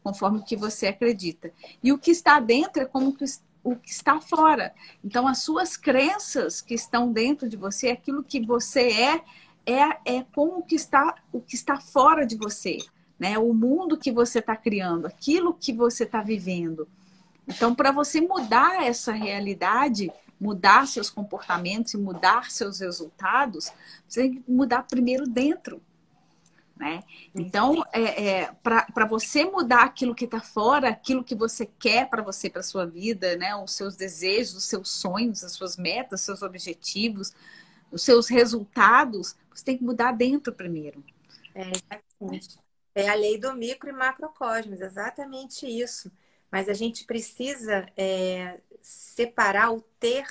conforme o que você acredita. E o que está dentro é como que o que está fora. Então, as suas crenças que estão dentro de você, aquilo que você é, é, é como o que está, o que está fora de você, né? O mundo que você está criando, aquilo que você está vivendo. Então, para você mudar essa realidade, mudar seus comportamentos e mudar seus resultados, você tem que mudar primeiro dentro. Né? Então, é, é para você mudar aquilo que está fora, aquilo que você quer para você, para sua vida, né? os seus desejos, os seus sonhos, as suas metas, os seus objetivos, os seus resultados, você tem que mudar dentro primeiro. É, exatamente. É a lei do micro e macrocosmos, exatamente isso. Mas a gente precisa é, separar o ter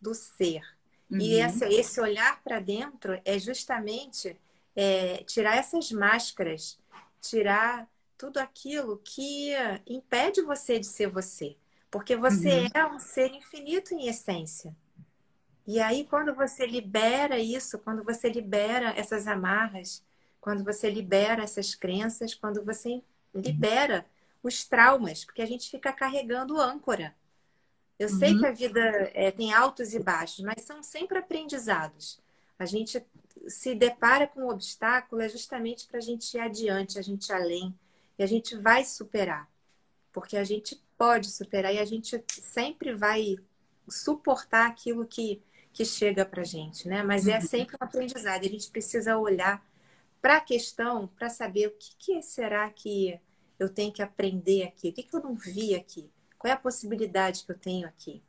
do ser. Uhum. E esse, esse olhar para dentro é justamente é, tirar essas máscaras, tirar tudo aquilo que impede você de ser você. Porque você uhum. é um ser infinito em essência. E aí, quando você libera isso, quando você libera essas amarras, quando você libera essas crenças, quando você libera os traumas, porque a gente fica carregando âncora. Eu uhum. sei que a vida é, tem altos e baixos, mas são sempre aprendizados. A gente se depara com um obstáculo é justamente para a gente ir adiante, a gente ir além. E a gente vai superar. Porque a gente pode superar e a gente sempre vai suportar aquilo que, que chega para a gente, né? Mas é uhum. sempre um aprendizado. A gente precisa olhar para a questão para saber o que, que, será que eu tenho que aprender aqui, o que, que eu não vi aqui, qual é a possibilidade que eu tenho aqui,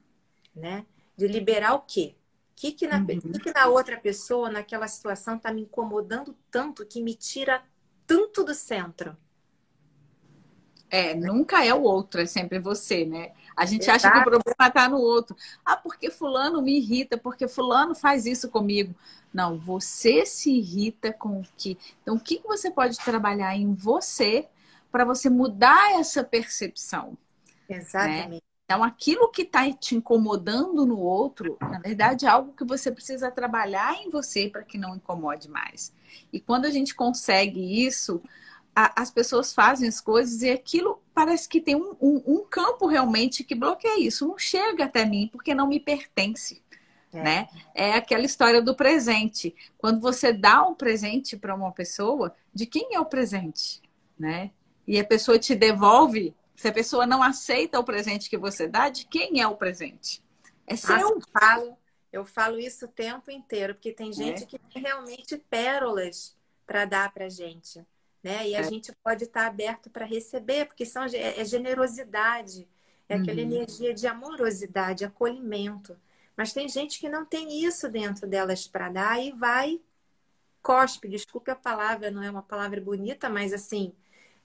né? de liberar o quê? O que, que, na, uhum. que, que na outra pessoa, naquela situação, está me incomodando tanto que me tira tanto do centro? É, nunca é o outro, é sempre você, né? A gente Exato. acha que o problema está no outro. Ah, porque fulano me irrita, porque fulano faz isso comigo. Não, você se irrita com o que. Então, o que você pode trabalhar em você para você mudar essa percepção? Né? Exatamente. Né? Então, aquilo que está te incomodando no outro, na verdade, é algo que você precisa trabalhar em você para que não incomode mais. E quando a gente consegue isso, a, as pessoas fazem as coisas e aquilo parece que tem um, um, um, campo realmente que bloqueia isso. Não chega até mim porque não me pertence. É. Né? é aquela história do presente. Quando você dá um presente para uma pessoa, de quem é o presente? Né? E a pessoa te devolve. Se a pessoa não aceita o presente que você dá, de quem é o presente? É seu. eu falo, eu falo isso o tempo inteiro, porque tem gente é. que tem realmente pérolas para dar para gente né? E a é. gente pode estar aberto para receber, porque são, é, é generosidade, é aquela uhum. energia de amorosidade, acolhimento. Mas tem gente que não tem isso dentro delas para dar e vai cospe, desculpe a palavra, não é uma palavra bonita, mas assim,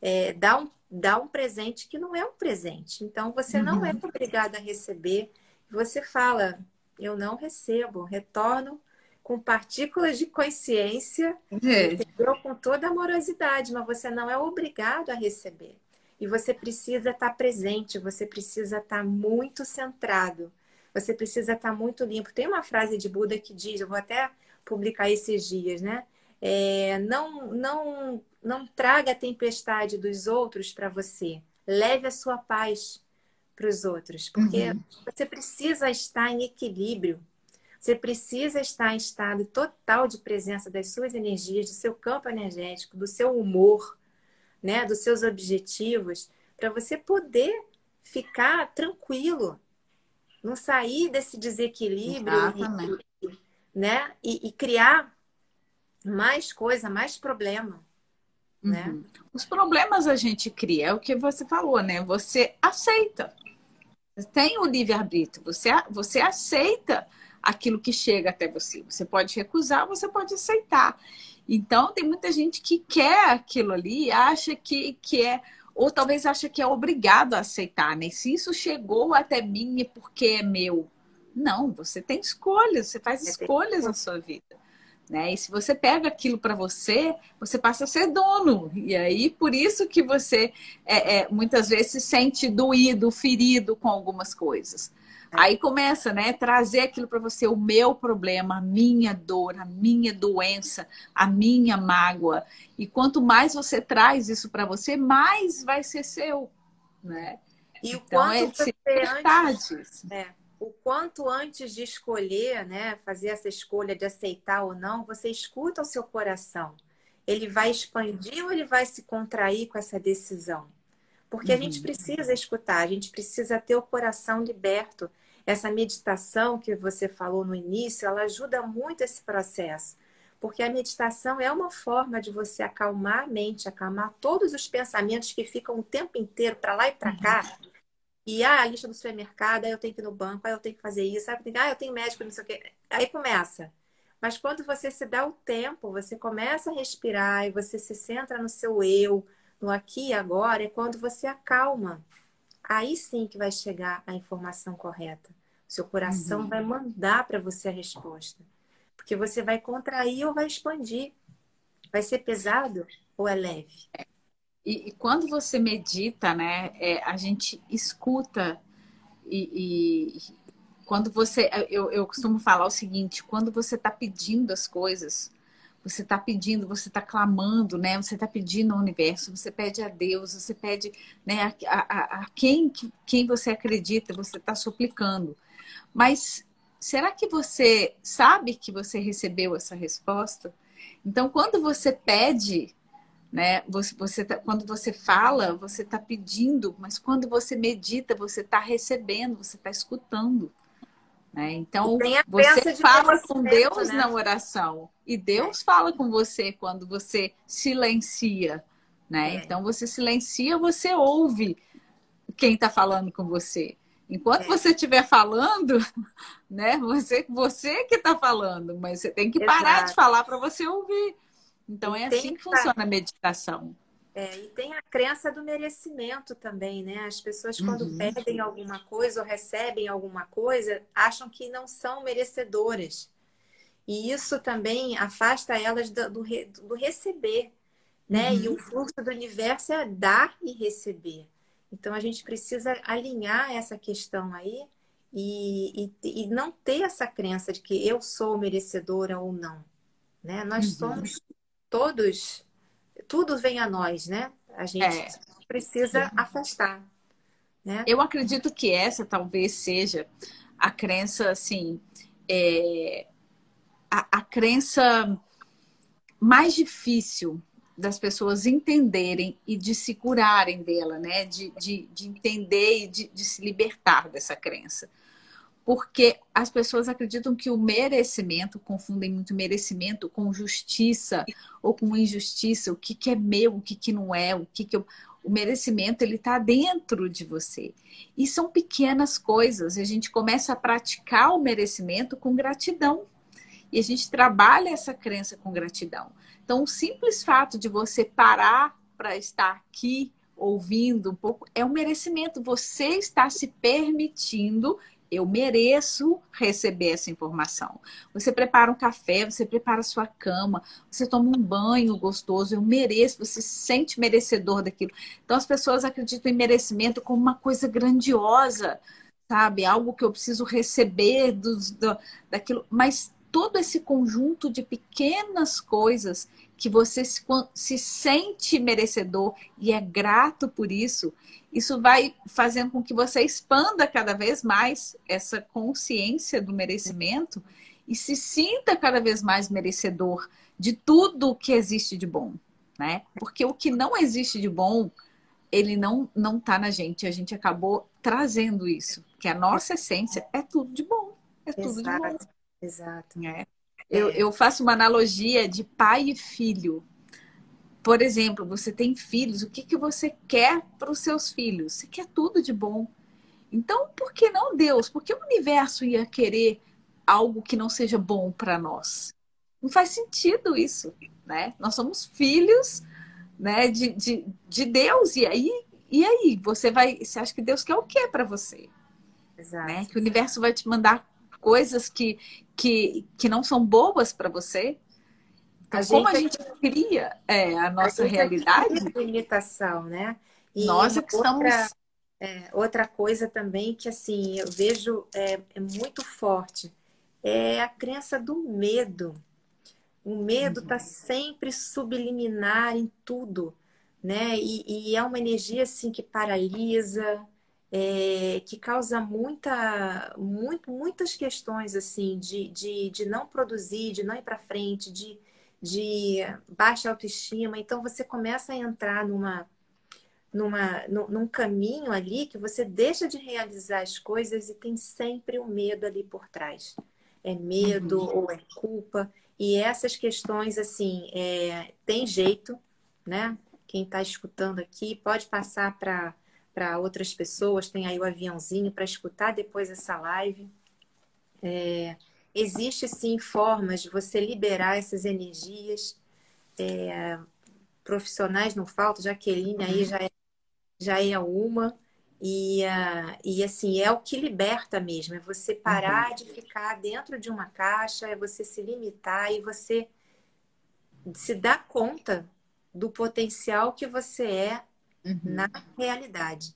é, dá, um, dá um presente que não é um presente. Então você uhum. não é uhum. obrigado a receber. Você fala, eu não recebo, retorno com partículas de consciência, é. com toda amorosidade, mas você não é obrigado a receber. E você precisa estar presente, você precisa estar muito centrado, você precisa estar muito limpo. Tem uma frase de Buda que diz, eu vou até publicar esses dias, né? É, não, não, não traga a tempestade dos outros para você. Leve a sua paz para os outros, porque uhum. você precisa estar em equilíbrio. Você precisa estar em estado total de presença das suas energias, do seu campo energético, do seu humor, né, dos seus objetivos, para você poder ficar tranquilo, não sair desse desequilíbrio, e, né, e, e, criar mais coisa, mais problema. Né? Uhum. Né? Os problemas a gente cria, é o que você falou, né? Você aceita. Tem o livre-arbítrio, você, você aceita aquilo que chega até você. Você pode recusar, você pode aceitar. Então, tem muita gente que quer aquilo ali, acha que, que é, ou talvez acha que é obrigado a aceitar, né? Se isso chegou até mim é porque é meu. Não, você tem escolhas, você faz escolhas na sua vida. Né? E se você pega aquilo para você, você passa a ser dono. E aí, por isso que você é, é, muitas vezes se sente doído, ferido com algumas coisas. Aí começa, né? Trazer aquilo para você, o meu problema, a minha dor, a minha doença, a minha mágoa. E quanto mais você traz isso para você, mais vai ser seu, né? E o então, quanto é você antes, é, o quanto antes de escolher, né, fazer essa escolha de aceitar ou não, você escuta o seu coração. Ele vai expandir ou ele vai se contrair com essa decisão? Porque uhum. a gente precisa escutar, a gente precisa ter o coração liberto. Essa meditação que você falou no início, ela ajuda muito esse processo. Porque a meditação é uma forma de você acalmar a mente, acalmar todos os pensamentos que ficam o tempo inteiro para lá e para cá. Uhum. E ah, a lista do supermercado, aí eu tenho que ir no banco, aí eu tenho que fazer isso, aí eu tenho, ah, eu tenho médico, não sei o quê. Aí começa. Mas quando você se dá o tempo, você começa a respirar e você se centra no seu eu, no aqui e agora, é quando você acalma. Aí sim que vai chegar a informação correta. Seu coração uhum. vai mandar para você a resposta. Porque você vai contrair ou vai expandir. Vai ser pesado ou é leve? E, e quando você medita, né, é, a gente escuta e, e quando você, eu, eu costumo falar o seguinte, quando você está pedindo as coisas, você está pedindo, você está clamando, né? Você está pedindo ao universo, você pede a Deus, você pede né, a, a, a quem, quem você acredita, você está suplicando. Mas será que você sabe que você recebeu essa resposta? Então, quando você pede, né? Você, você tá, quando você fala, você está pedindo, mas quando você medita, você está recebendo, você está escutando. Né? Então, você fala com Deus né? na oração e Deus é. fala com você quando você silencia. Né? É. Então, você silencia, você ouve quem está falando com você. Enquanto é. você estiver falando, né? Você, você que está falando, mas você tem que Exato. parar de falar para você ouvir. Então e é assim que funciona a meditação. É, e tem a crença do merecimento também, né? As pessoas, quando uhum. pedem alguma coisa ou recebem alguma coisa, acham que não são merecedoras. E isso também afasta elas do, do, do receber, né? Uhum. E o fluxo do universo é dar e receber. Então a gente precisa alinhar essa questão aí e, e, e não ter essa crença de que eu sou merecedora ou não. Né? Nós uhum. somos todos tudo vem a nós, né? A gente é. precisa afastar. Né? Eu acredito que essa talvez seja a crença, assim, é, a, a crença mais difícil das pessoas entenderem e de se curarem dela, né? De, de, de entender e de, de se libertar dessa crença porque as pessoas acreditam que o merecimento, confundem muito merecimento com justiça ou com injustiça, o que, que é meu, o que, que não é, o que, que eu... O merecimento, ele está dentro de você. E são pequenas coisas. A gente começa a praticar o merecimento com gratidão. E a gente trabalha essa crença com gratidão. Então, o simples fato de você parar para estar aqui ouvindo um pouco é um merecimento. Você está se permitindo eu mereço receber essa informação. Você prepara um café, você prepara a sua cama, você toma um banho gostoso, eu mereço, você se sente merecedor daquilo. Então as pessoas acreditam em merecimento como uma coisa grandiosa, sabe? Algo que eu preciso receber do, daquilo. Mas todo esse conjunto de pequenas coisas que você se, se sente merecedor e é grato por isso, isso vai fazendo com que você expanda cada vez mais essa consciência do merecimento e se sinta cada vez mais merecedor de tudo que existe de bom, né? Porque o que não existe de bom, ele não não tá na gente. A gente acabou trazendo isso, que a nossa essência é tudo de bom, é tudo Exato. de bom. Exato. É. Eu, eu faço uma analogia de pai e filho. Por exemplo, você tem filhos, o que, que você quer para os seus filhos? Você quer tudo de bom. Então, por que não Deus? Por que o universo ia querer algo que não seja bom para nós? Não faz sentido isso, né? Nós somos filhos né, de, de, de Deus. E aí, e aí? Você vai. Você acha que Deus quer o que para você? Exato. Né? Que o universo vai te mandar coisas que, que, que não são boas para você? A como gente, a gente cria é, a nossa a realidade? limitação, né? E Nós é que estamos. Outra, é, outra coisa também que assim eu vejo é, é, muito forte é a crença do medo. O medo está uhum. sempre subliminar em tudo, né? E, e, é uma energia assim que paralisa, é, que causa muita, muito, muitas questões assim de, de, de não produzir, de não ir para frente, de, de baixa autoestima. Então você começa a entrar numa, numa, num caminho ali que você deixa de realizar as coisas e tem sempre o um medo ali por trás. É medo uhum. ou é culpa. E essas questões, assim, é, tem jeito, né? Quem está escutando aqui pode passar para para outras pessoas, tem aí o aviãozinho para escutar depois essa live. É, existe sim formas de você liberar essas energias. É, profissionais não faltam, Jaqueline aí já é, já é uma. E, uh, e assim, é o que liberta mesmo, é você parar uhum. de ficar dentro de uma caixa, é você se limitar e você se dar conta do potencial que você é uhum. na realidade.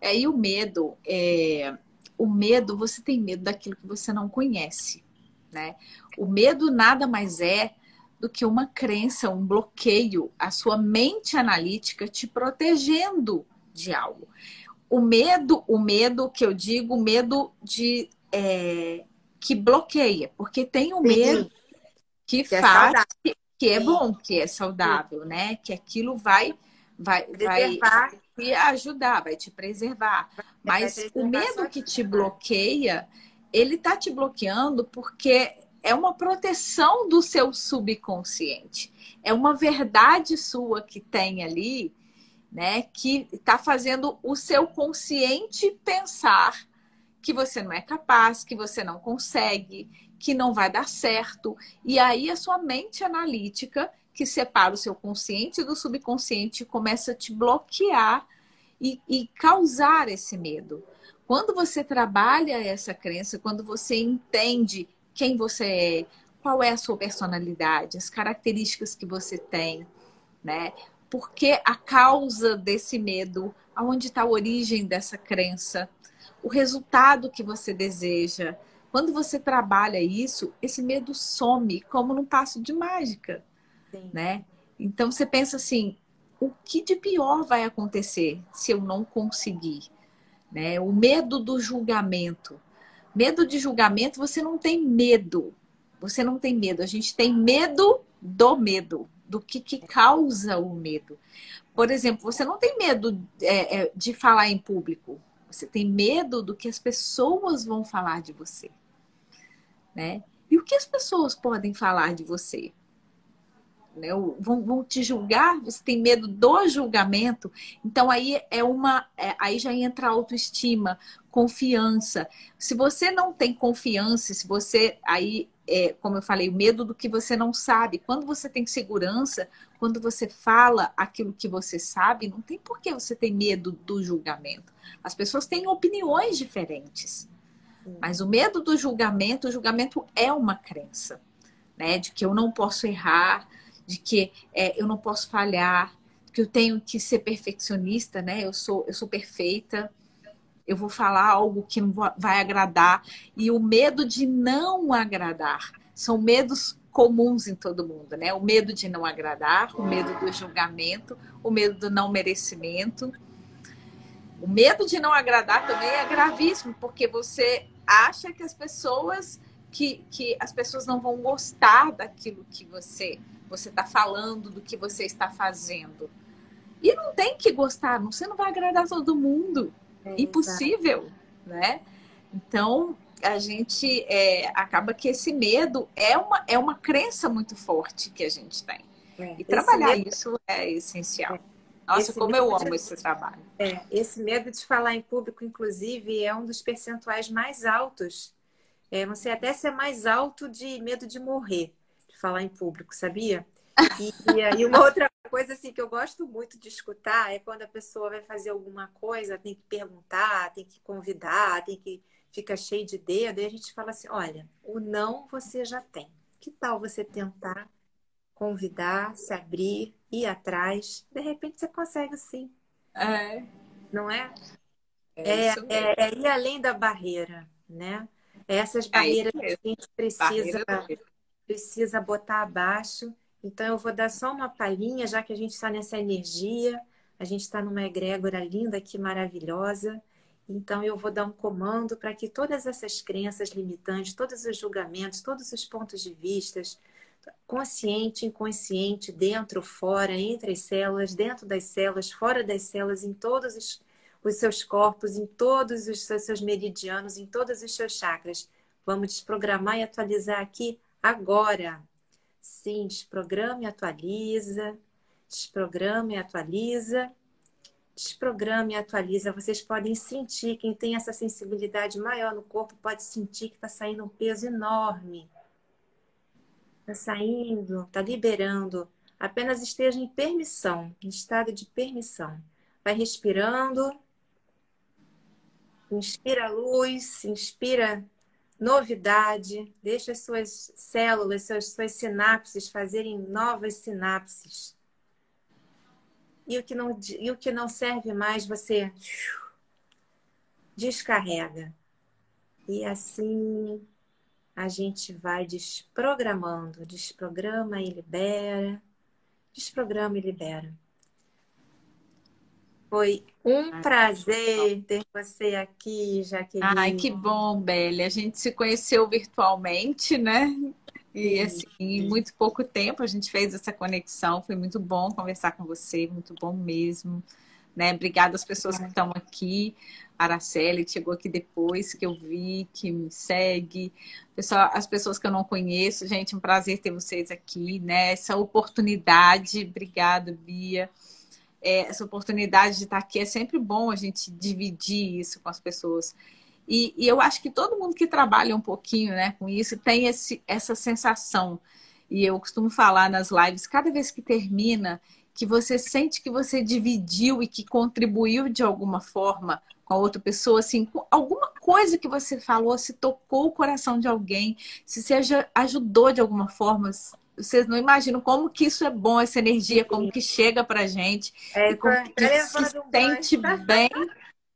É, e o medo, é, o medo, você tem medo daquilo que você não conhece, né? O medo nada mais é do que uma crença, um bloqueio, a sua mente analítica te protegendo de algo. O medo, o medo que eu digo, o medo de é, que bloqueia, porque tem o medo que, que é faz é que, que, é bom, que é saudável, né? Que aquilo vai vai, vai te ajudar, vai te preservar. Mas o medo que te bloqueia, ele tá te bloqueando porque é uma proteção do seu subconsciente. É uma verdade sua que tem ali né? Que está fazendo o seu consciente pensar que você não é capaz, que você não consegue, que não vai dar certo. E aí a sua mente analítica, que separa o seu consciente do subconsciente, começa a te bloquear e, e causar esse medo. Quando você trabalha essa crença, quando você entende quem você é, qual é a sua personalidade, as características que você tem, né? Porque a causa desse medo, aonde está a origem dessa crença, o resultado que você deseja. Quando você trabalha isso, esse medo some como num passo de mágica, Né? Então você pensa assim, o que de pior vai acontecer se eu não conseguir? Né? O medo do julgamento. Medo de julgamento, você não tem medo. Você não tem medo. A gente tem medo do medo, do que, que causa o medo. Por exemplo, você não tem medo é, é, de falar em público. Você tem medo do que as pessoas vão falar de você. Né? E o que as pessoas podem falar de você? Né? Vão, vão, te julgar, você tem medo do julgamento. Então aí é uma. É, aí já entra a autoestima, confiança. Se você não tem confiança, se você aí é, como eu falei, o medo do que você não sabe. Quando você tem segurança, quando você fala aquilo que você sabe, não tem por que você ter medo do julgamento. As pessoas têm opiniões diferentes. Mas o medo do julgamento, o julgamento é uma crença, né? De que eu não posso errar, de que é, eu não posso falhar, que eu tenho que ser perfeccionista, né? Eu sou, eu sou perfeita, eu vou falar algo que não vai agradar. E o medo de não agradar são medos comuns em todo mundo, né? O medo de não agradar, o medo do julgamento, o medo do não merecimento. O medo de não agradar também é gravíssimo, porque você acha que as pessoas que, que as pessoas não vão gostar daquilo que você você está falando, do que você está fazendo. E não tem que gostar, você não vai agradar todo mundo. É, Impossível, exatamente. né? Então, a gente é, acaba que esse medo é uma, é uma crença muito forte que a gente tem. É, e trabalhar medo... isso é essencial. É. Nossa, esse como eu amo de... esse trabalho. É, esse medo de falar em público, inclusive, é um dos percentuais mais altos. É, não sei até se é mais alto de medo de morrer falar em público, sabia? E, e aí uma outra coisa assim que eu gosto muito de escutar é quando a pessoa vai fazer alguma coisa, tem que perguntar, tem que convidar, tem que fica cheio de dedo, e a gente fala assim, olha, o não você já tem. Que tal você tentar convidar, se abrir, ir atrás? De repente você consegue sim. É. Não é? É, é, é, é ir além da barreira, né? Essas é barreiras que a gente precisa precisa botar abaixo. Então, eu vou dar só uma palhinha, já que a gente está nessa energia, a gente está numa egrégora linda aqui, maravilhosa. Então, eu vou dar um comando para que todas essas crenças limitantes, todos os julgamentos, todos os pontos de vista, consciente, inconsciente, dentro, fora, entre as células, dentro das células, fora das células, em todos os, os seus corpos, em todos os seus meridianos, em todos os seus chakras. Vamos desprogramar e atualizar aqui agora. Sim, desprograma e atualiza. Desprograma e atualiza. Desprograma e atualiza. Vocês podem sentir, quem tem essa sensibilidade maior no corpo pode sentir que está saindo um peso enorme. Está saindo, está liberando. Apenas esteja em permissão, em estado de permissão. Vai respirando. Inspira a luz, inspira novidade, deixa as suas células, suas, suas sinapses fazerem novas sinapses. E o que não, e o que não serve mais, você descarrega. E assim a gente vai desprogramando, desprograma e libera, desprograma e libera. Foi um prazer ter você aqui, Jaqueline. Ai, que bom, Belle. A gente se conheceu virtualmente, né? E assim, em muito pouco tempo a gente fez essa conexão. Foi muito bom conversar com você, muito bom mesmo. Né? Obrigada às pessoas que estão aqui. Araceli chegou aqui depois, que eu vi, que me segue. Pessoal, as pessoas que eu não conheço, gente, um prazer ter vocês aqui, né? Essa oportunidade. Obrigada, Bia é, essa oportunidade de estar aqui. É sempre bom a gente dividir isso com as pessoas. E, e, eu acho que todo mundo que trabalha um pouquinho né, com isso tem esse, essa sensação. E eu costumo falar nas lives, cada vez que termina, que você sente que você dividiu e que contribuiu de alguma forma com a outra pessoa, assim, alguma coisa que você falou, se tocou o coração de alguém, se você ajudou de alguma forma, vocês não imaginam como que isso é bom, essa energia, como que chega pra gente, é, como que a gente se sente bem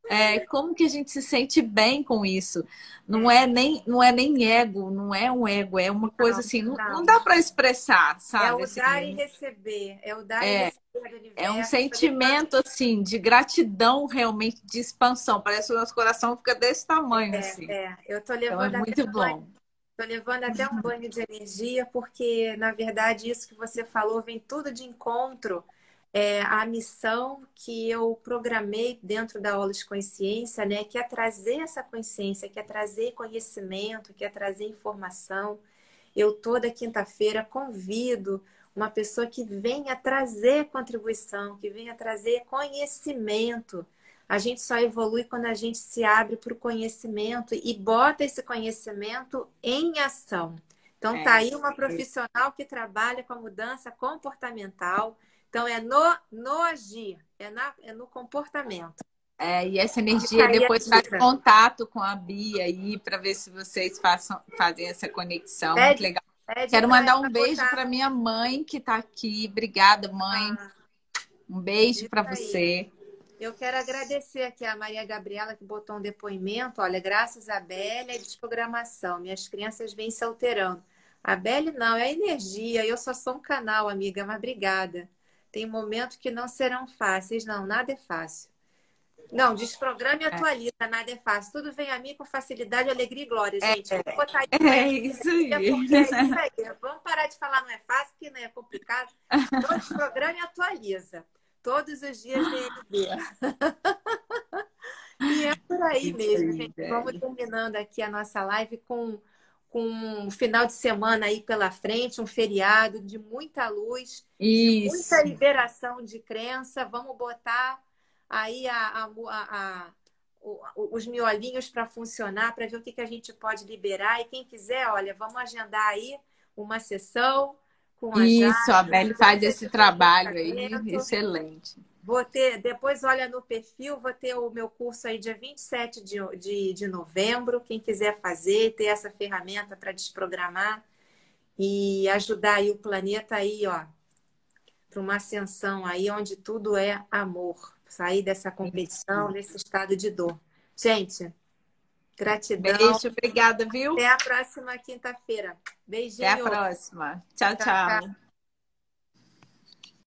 é, como que a gente se sente bem com isso? Não é nem, não é nem ego, não é um ego, é uma coisa não, assim, não, não dá para expressar, sabe? É o assim, dar e receber, é o dar é, e receber do universo. É um sentimento assim de gratidão realmente de expansão. Parece que o nosso coração fica desse tamanho é, assim. É, eu tô levando então é muito bom. Estou levando até um banho de energia, porque, na verdade, isso que você falou vem tudo de encontro é, a missão que eu programei dentro da aula de consciência, né, que é trazer essa consciência, que é trazer conhecimento, que é trazer informação. Eu toda quinta-feira convido uma pessoa que venha trazer contribuição, que venha trazer conhecimento. A gente só evolui quando a gente se abre para o conhecimento e bota esse conhecimento em ação. Então, é, tá aí uma profissional que trabalha com a mudança comportamental, então, é no, no agir, é, na, é no comportamento. É, e essa energia depois faz contato com a Bia aí para ver se vocês façam, fazem essa conexão. É Muito legal. Quero mandar um beijo para minha mãe que está aqui. Obrigada, mãe. Ah, um beijo para você. Eu quero agradecer aqui a Maria Gabriela que botou um depoimento. Olha, graças a Bélia e desprogramação, minhas crianças vêm se alterando. A Bélia não, é a energia. Eu só sou um canal, amiga, mas obrigada. Tem momentos que não serão fáceis, não, nada é fácil. Não, desprograma e é. atualiza, é. nada é fácil. Tudo vem a mim com facilidade, alegria e glória, é, gente. É, é isso aí. É isso aí. Vamos parar de falar não é fácil, que não é complicado. Então, desprograma e atualiza. Todos os dias DNB. e é por aí mesmo, gente. Vamos terminando aqui a nossa live com, com um final de semana aí pela frente, um feriado de muita luz isso. Muita liberação de crença. Vamos botar aí a, a, a, os miolinhos para funcionar, para ver o que, que a gente pode liberar. E quem quiser, olha, vamos agendar aí uma sessão com a Isso, a Beli faz esse trabalho aí, excelente. Vou ter, depois olha no perfil, vou ter o meu curso aí dia 27 de, de, de novembro. Quem quiser fazer, ter essa ferramenta para desprogramar e ajudar aí o planeta aí, ó, para uma ascensão aí onde tudo é amor. Sair dessa competição, desse estado de dor. Gente, gratidão. Beijo, obrigada, viu? Até a próxima quinta-feira. Beijinho. Até a próxima. tchau. tchau. tchau.